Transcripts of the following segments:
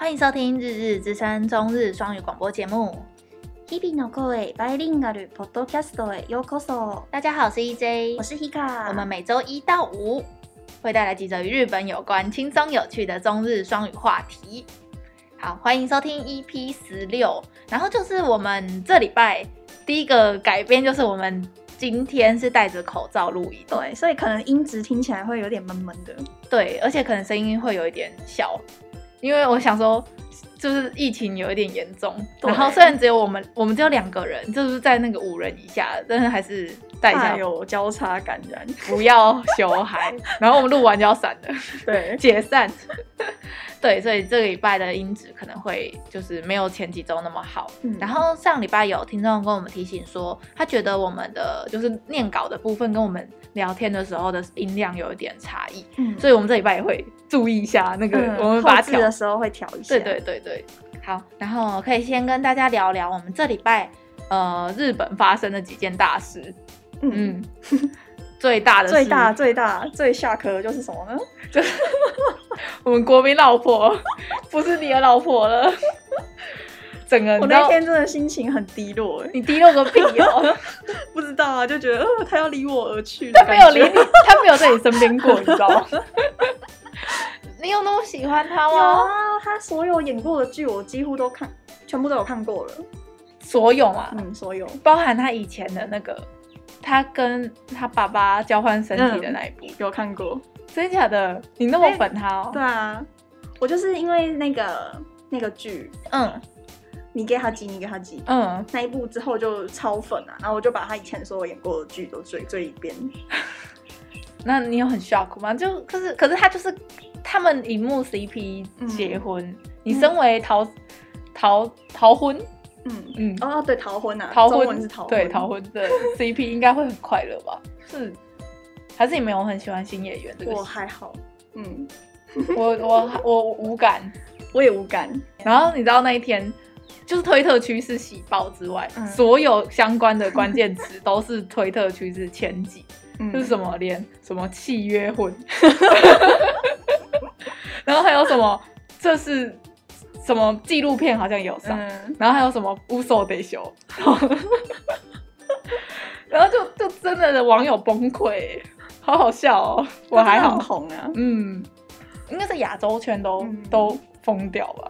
欢迎收听《日日之声》中日双语广播节目。日々の声バイリンガルポッドキャストへようこそ。大家好，我是 EJ，我是 Hika。我们每周一到五会带来几则与日本有关、轻松有趣的中日双语话题。好，欢迎收听 EP 十六。然后就是我们这礼拜第一个改编，就是我们今天是戴着口罩录音，对，所以可能音质听起来会有点闷闷的。对，而且可能声音会有一点小， 因为我想说。就是疫情有一点严重，然后虽然只有我们，我们只有两个人，就是在那个五人以下，但是还是带一下有交叉感染，不要小孩。然后我们录完就要散了，对，解散。对，所以这个礼拜的音质可能会就是没有前几周那么好。嗯，然后上礼拜有听众跟我们提醒说，他觉得我们的就是念稿的部分跟我们聊天的时候的音量有一点差异。嗯，所以我们这礼拜也会注意一下那个，嗯、我们把它调的时候会调一下。对对对对，好，然后可以先跟大家聊聊我们这礼拜呃日本发生的几件大事。嗯。嗯 最大的最大最大最下课的就是什么呢？就 是我们国民老婆不是你的老婆了。整个我那天真的心情很低落，你低落个屁哦！不知道啊，就觉得呃他要离我而去，他没有离你，他没有在你身边过，你知道吗？你有那么喜欢他吗？有啊，他所有演过的剧我几乎都看，全部都有看过了。所有啊，嗯，所有，包含他以前的那个。他跟他爸爸交换身体的那一部、嗯、有看过，真的假的？你那么粉他哦？对啊，我就是因为那个那个剧，嗯，你给他挤，你给他挤，嗯，那一部之后就超粉啊，然后我就把他以前所有演过的剧都追追一遍。那你有很 shock 吗？就可是可是他就是他们荧幕 CP 结婚，嗯、你身为逃、嗯、逃逃婚。嗯嗯哦对，逃婚啊，逃婚是逃婚，对逃婚的 CP 应该会很快乐吧？是，还是你没有很喜欢新演员这个？我还好，嗯，我我我无感，我也无感。然后你知道那一天，就是推特趋势喜报之外，嗯、所有相关的关键词都是推特趋势前几，嗯、就是什么连什么契约婚，然后还有什么这是。什么纪录片好像有上，嗯、然后还有什么乌索得修，然后就就真的的网友崩溃，好好笑哦！我还很红啊，嗯，应该是亚洲圈都、嗯、都疯掉吧。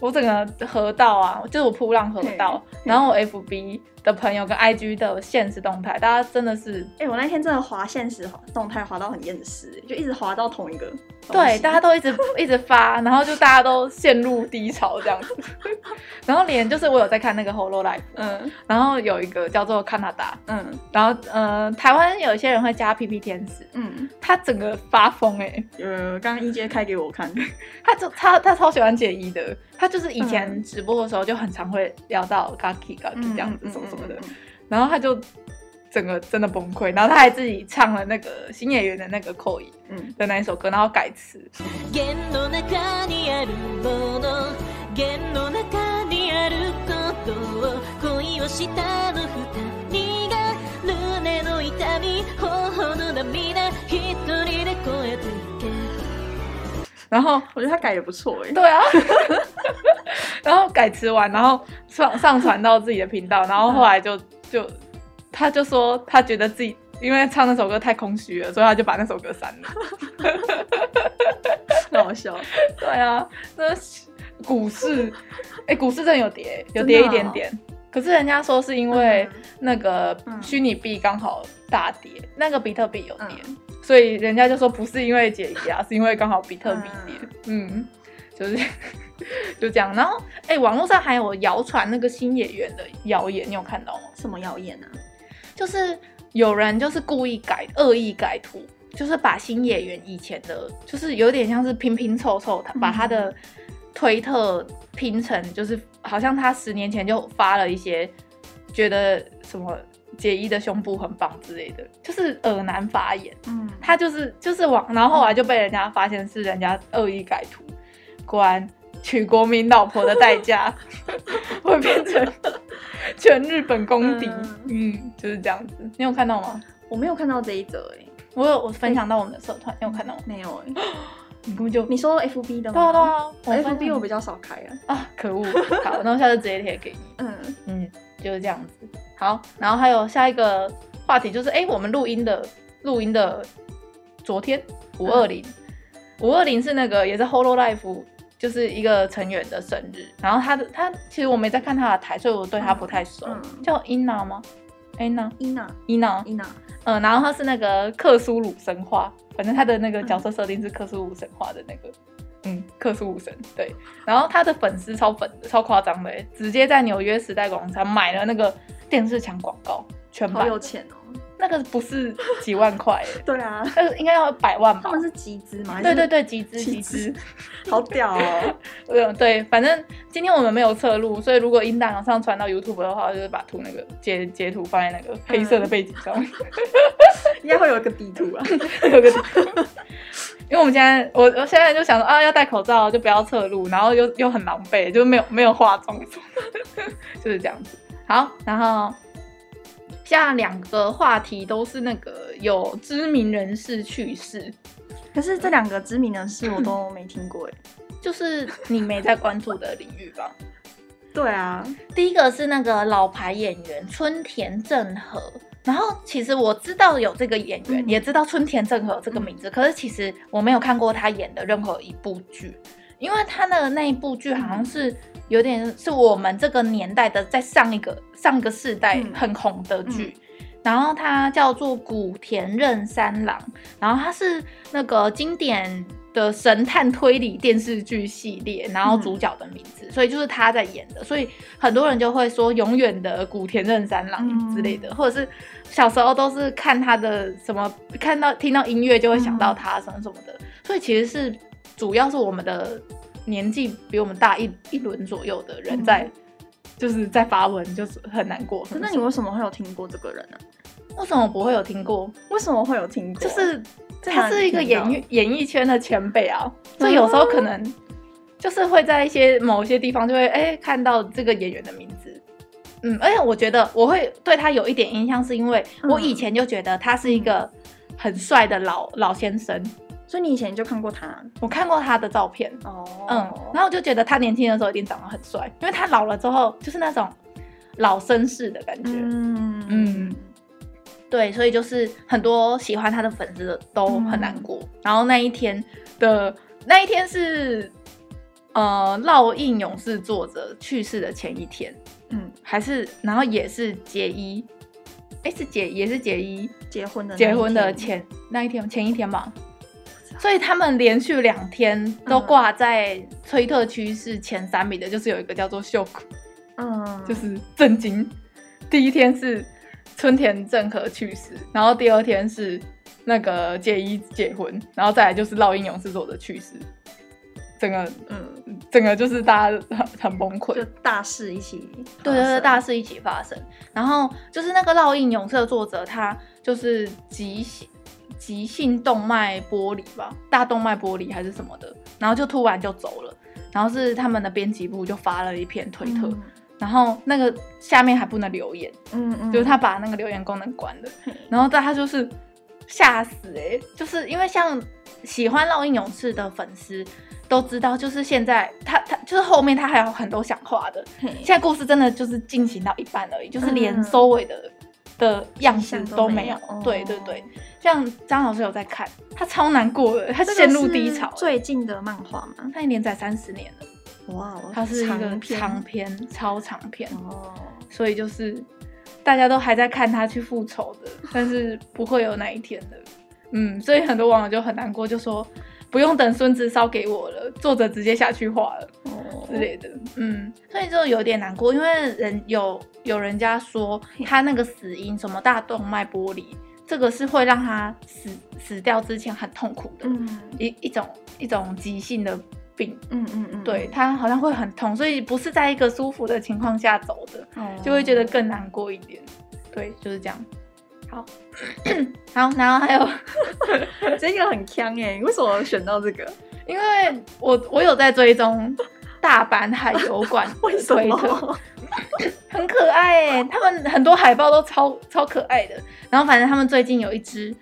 我整个河道啊，就是我扑浪河道，然后我 FB 的朋友跟 IG 的现实动态，大家真的是，哎、欸，我那天真的滑现实动态滑到很厌世，就一直滑到同一个。对，大家都一直一直发，然后就大家都陷入低潮这样子。然后连就是我有在看那个 Holo Life 嗯，然后有一个叫做 Canada，嗯，然后呃，台湾有一些人会加 PP 天使，嗯，他整个发疯哎、欸，呃，刚刚一阶开给我看，他就他他超喜欢解一的。他就是以前直播的时候就很常会聊到 Gaki Gaki 这样子什么什么的，然后他就整个真的崩溃，然后他还自己唱了那个新演员的那个口音的那一首歌，然后改词。然后我觉得他改也不错哎。对啊，然后改词完，然后上上传到自己的频道，然后后来就就他就说他觉得自己因为唱那首歌太空虚了，所以他就把那首歌删了。好笑。对啊，那股市 哎，股市真的有跌，有跌一点点。可是人家说是因为那个虚拟币刚好大跌，那个比特币有跌。所以人家就说不是因为解压，是因为刚好比特币跌，嗯，嗯，就是就这样。然后，哎、欸，网络上还有谣传那个新演员的谣言，你有看到吗？什么谣言呢？就是有人就是故意改、恶意改图，就是把新演员以前的，就是有点像是拼拼凑凑，他把他的推特拼成，就是好像他十年前就发了一些觉得什么。解衣的胸部很棒之类的，就是耳男发言。嗯，他就是就是往，然后后来就被人家发现是人家恶意改图。果然娶国民老婆的代价 会变成全日本公敌。嗯，嗯，就是这样子。你有看到吗？我没有看到这一则哎、欸。我有我分享到我们的社团，欸、你有看到吗？没有哎、欸。你根本就你说 F B 的吗？对啊对啊，F B 我比较少开啊。啊，可恶！好，那我下次直接贴给你。嗯嗯，就是这样子。好，然后还有下一个话题就是，哎、欸，我们录音的录音的昨天五二零，五二零是那个也是 Hololive 就是一个成员的生日。然后他的他其实我没在看他的台，所以我对他不太熟。叫 Ina 吗？Ina，Ina，Ina，Ina。嗯，然后他是那个克苏鲁神话。反正他的那个角色设定是克苏鲁神话的那个，嗯，克苏鲁神对。然后他的粉丝超粉的，超夸张的，直接在纽约时代广场买了那个电视墙广告，全版。好有钱哦！那个不是几万块，对啊，那个应该要百万吧？他们是集资吗？对对对，集资集资，好屌哦！嗯，对，反正今天我们没有侧录，所以如果音档上传到 YouTube 的话，就是把图那个截截图放在那个黑色的背景上面。嗯应该会有一个地图啊，有个地图，因为我们现在，我我现在就想说啊，要戴口罩就不要侧录，然后又又很狼狈，就没有没有化妆，就是这样子。好，然后下两个话题都是那个有知名人士去世，可是这两个知名人士我都没听过哎，就是你没在关注的领域吧？对啊，第一个是那个老牌演员春田正和。然后其实我知道有这个演员，嗯、也知道春田正和这个名字，嗯、可是其实我没有看过他演的任何一部剧，因为他的那一部剧好像是有点是我们这个年代的，在上一个上一个世代很红的剧，嗯、然后它叫做古田任三郎，然后它是那个经典的神探推理电视剧系列，然后主角的名字，嗯、所以就是他在演的，所以很多人就会说永远的古田任三郎之类的，嗯、或者是。小时候都是看他的什么，看到听到音乐就会想到他什么什么的，嗯、所以其实是主要是我们的年纪比我们大一一轮左右的人在，嗯、就是在发文，就是很难过。那你为什么会有听过这个人呢？为什么不会有听过？为什么会有听过？就是他是一个演艺演艺圈的前辈啊，所以有时候可能就是会在一些某些地方就会哎、欸、看到这个演员的名字。嗯，而且我觉得我会对他有一点印象，是因为我以前就觉得他是一个很帅的老老先生，所以你以前就看过他？我看过他的照片。哦，嗯，然后我就觉得他年轻的时候一定长得很帅，因为他老了之后就是那种老绅士的感觉，嗯。嗯，对，所以就是很多喜欢他的粉丝都很难过。嗯、然后那一天的那一天是呃烙印勇士作者去世的前一天。嗯，还是，然后也是结衣，哎，是结也是结衣。结婚的结婚的前那一天前一天嘛，所以他们连续两天都挂在推特区是前三名的，就是有一个叫做秀库，嗯，就是震惊。第一天是春田正和去世，然后第二天是那个结衣结婚，然后再来就是烙印勇士作者去世。整个嗯，整个就是大家很很崩溃，就大事一起，对对对，大事一起发生。然后就是那个烙印勇士的作者，他就是急性急性动脉剥离吧，大动脉剥离还是什么的，然后就突然就走了。然后是他们的编辑部就发了一篇推特，嗯、然后那个下面还不能留言，嗯嗯，就是他把那个留言功能关了。嗯、然后大家就是吓死哎、欸，就是因为像喜欢烙印勇士的粉丝。都知道，就是现在他他就是后面他还有很多想画的，现在故事真的就是进行到一半而已，就是连收尾的、嗯、的样子都没有。对对对，像张老师有在看，他超难过的，他陷入低潮。最近的漫画嘛，他连载三十年了，哇，他是一个长篇，超长篇哦，所以就是大家都还在看他去复仇的，但是不会有那一天的，嗯，所以很多网友就很难过，就说。不用等孙子烧给我了，作者直接下去画了、oh. 之类的，嗯，所以就有点难过，因为人有有人家说他那个死因什么大动脉剥离，这个是会让他死死掉之前很痛苦的，嗯、一一种一种急性的病，嗯嗯嗯，对他好像会很痛，所以不是在一个舒服的情况下走的，oh. 就会觉得更难过一点，对，就是这样。好，好，然后还有 这个很锵哎，为什么选到这个？因为我我有在追踪大阪海游馆，为什么？很可爱哎，他们很多海报都超超可爱的。然后反正他们最近有一只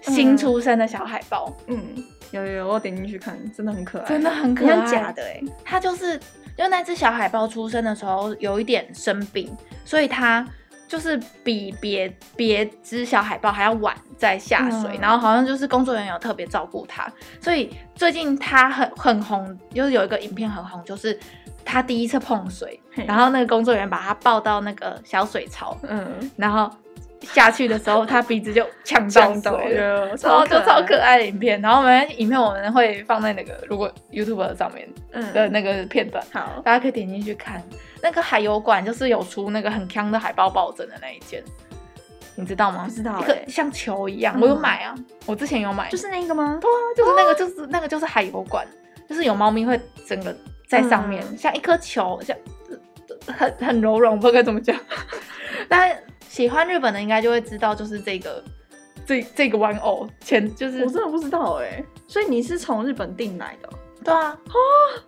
新出生的小海豹，嗯，有有有，我点进去看，真的很可爱，真的很可爱，假的哎。它就是因为那只小海豹出生的时候有一点生病，所以他就是比别别只小海豹还要晚在下水，嗯、然后好像就是工作人员有特别照顾它，所以最近它很很红，就是有一个影片很红，就是它第一次碰水，然后那个工作人员把它抱到那个小水槽，嗯，然后。下去的时候，他鼻子就呛到水了，然后就超可爱的影片。然后我们影片我们会放在那个如果 YouTube 上面的那个片段，好、嗯，大家可以点进去看。那个海游馆就是有出那个很强的海豹抱枕的那一件，你知道吗？不知道、欸，一个像球一样，我有买啊，嗯、我之前有买，就是那个吗？对啊，就是那个，就是那个，就是海游馆，就是有猫咪会整个在上面，嗯、像一颗球，像很很柔软，我不知道该怎么讲，但。喜欢日本的应该就会知道，就是这个这这个玩偶，前就是我真的不知道哎、欸，所以你是从日本订来的？对啊，哦，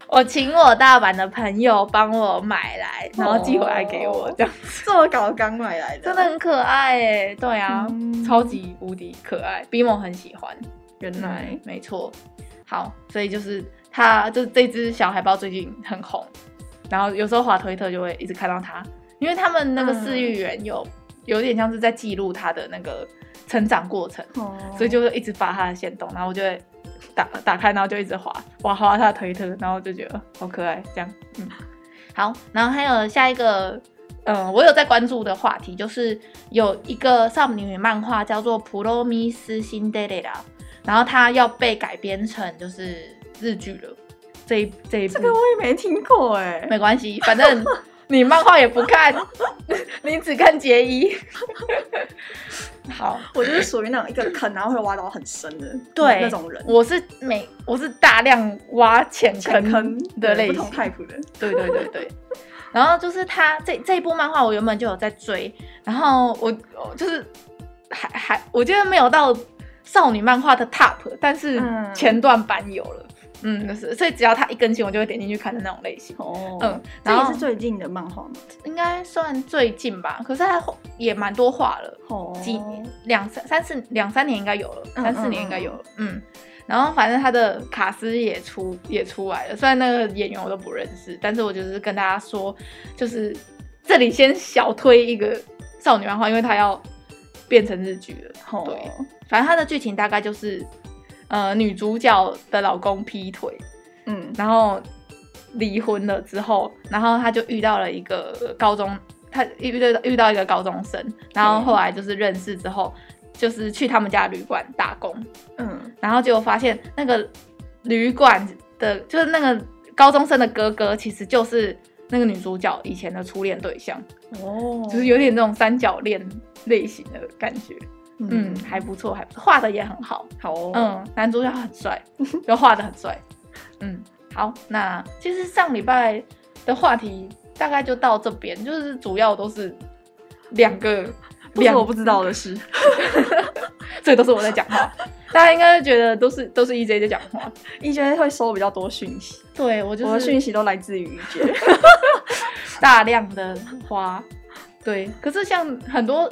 我请我大阪的朋友帮我买来，然后寄回来给我，这样子。这么搞刚买来的，真的很可爱哎，对啊，嗯、超级无敌可爱，Bimo 很喜欢，原来、嗯、没错，好，所以就是他就是这只小海豹最近很红，然后有时候滑推特就会一直看到它，因为他们那个饲育员有。嗯有点像是在记录他的那个成长过程，哦、所以就会一直发他的限动，然后我就会打打开，然后就一直滑，哇，滑他的推特，然后就觉得好可爱，这样，嗯，好，然后还有下一个，嗯，我有在关注的话题，就是有一个少女漫画叫做《普罗米斯辛德蕾拉》，然后它要被改编成就是日剧了，这一这一部，这个我也没听过哎，没关系，反正。你漫画也不看，你只看结衣。好，我就是属于那种一个坑，然后会挖到很深的对那种人。我是每我是大量挖浅坑的类型，不同 type 的。对对对对。然后就是他这这一部漫画，我原本就有在追，然后我就是还还我觉得没有到少女漫画的 top，但是前段版有了。嗯，就是，所以只要它一更新，我就会点进去看的那种类型。哦，嗯，然后这也是最近的漫画吗？应该算最近吧，可是它也蛮多画了，哦，几两三三四两三年应该有了，三四年应该有了，嗯，嗯，嗯。然后反正他的卡斯也出也出来了，虽然那个演员我都不认识，但是我就是跟大家说，就是这里先小推一个少女漫画，因为它要变成日剧了。哦，对，反正它的剧情大概就是。呃，女主角的老公劈腿，嗯，然后离婚了之后，然后她就遇到了一个高中，她遇到遇到一个高中生，然后后来就是认识之后，就是去他们家旅馆打工，嗯，然后结果发现那个旅馆的，就是那个高中生的哥哥，其实就是那个女主角以前的初恋对象，哦，就是有点那种三角恋类型的感觉。嗯，还不错，还不错，画的也很好。好哦，嗯，男主角很帅，就画的很帅。嗯，好，那其实上礼拜的话题大概就到这边，就是主要都是两个，两个我不知道的事，这都是我在讲话。大家应该觉得都是都是 EJ 在讲话，EJ 会收比较多讯息。对，我就是，我的讯息都来自于 EJ，大量的花。对，可是像很多，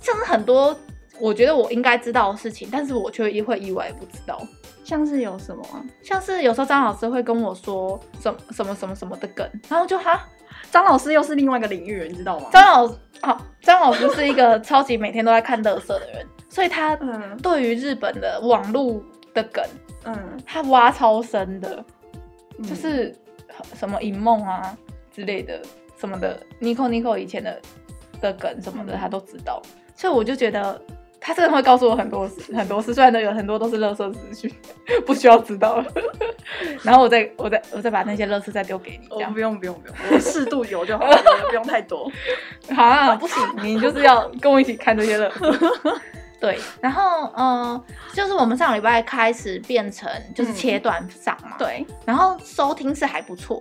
像是很多。我觉得我应该知道的事情，但是我却也会意外不知道。像是有什么啊？像是有时候张老师会跟我说什么什么什么什么的梗，然后就哈，张老师又是另外一个领域人，你知道吗？张老师好，张老师是一个超级每天都在看乐色的人，所以他对于日本的网络的梗，嗯，他挖超深的，就是什么银梦啊之类的什么的，Nico Nico 以前的的梗什么的，他都知道，所以我就觉得。他真的会告诉我很多事，很多事，虽然都有很多都是垃圾资讯，不需要知道了。然后我再，我再，我再把那些垃圾再丢给你。这样。哦，不用，不用，不用，我适度有就好了，不用太多。好啊，不行，你就是要跟我一起看这些垃圾。对，然后，嗯、呃，就是我们上礼拜开始变成就是切断上嘛。嗯、对，然后收听是还不错。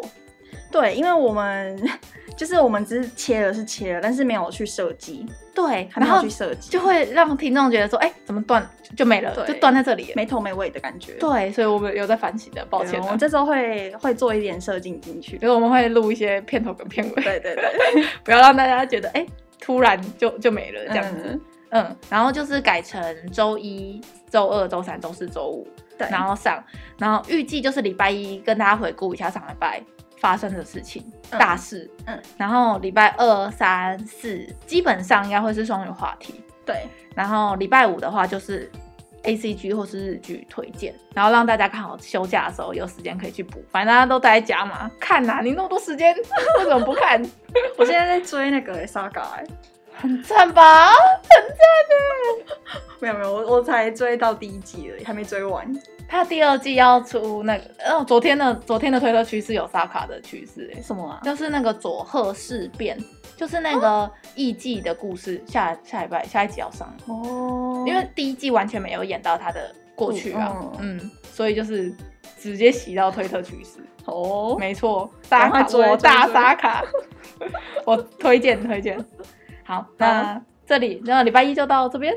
对，因为我们 就是我们只是切了是切了，但是没有去设计。对，还没有去设计，就会让听众觉得说，哎，怎么断就没了，就断在这里，没头没尾的感觉。对，所以我们有在反省的，抱歉。我们这周会会做一点设计进去，就是我们会录一些片头跟片尾。对对对 不要让大家觉得，哎，突然就就没了这样子。嗯，然后就是改成周一、周二、周三、周四、周五对，然后上，然后预计就是礼拜一跟大家回顾一下上礼拜发生的事情、嗯、大事，嗯，然后礼拜二、三、四基本上应该会是双语话题，对，然后礼拜五的话就是。A C G 或是日剧推荐，然后让大家看好休假的时候有时间可以去补，反正大家都待在家嘛，看呐、啊，你那么多时间，为什么不看？我现在在追那个 Saga，很赞吧？很赞的。没有没有，我我才追到第一季而已，还没追完。他第二季要出那个，哦，昨天的昨天的推特趋势有 Saga 的趋势，哎，什么啊？就是那个佐贺事变。就是那个艺伎的故事，下下礼拜下一集要上。哦，因为第一季完全没有演到他的过去啊，嗯，所以就是直接洗到推特趋势。哦，没错，大卡我大沙卡，我推荐推荐，好，那这里那礼拜一就到这边，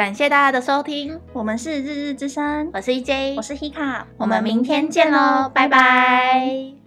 感谢大家的收听，我们是日日之声，我是 EJ，我是 Hika，我们明天见喽，拜拜。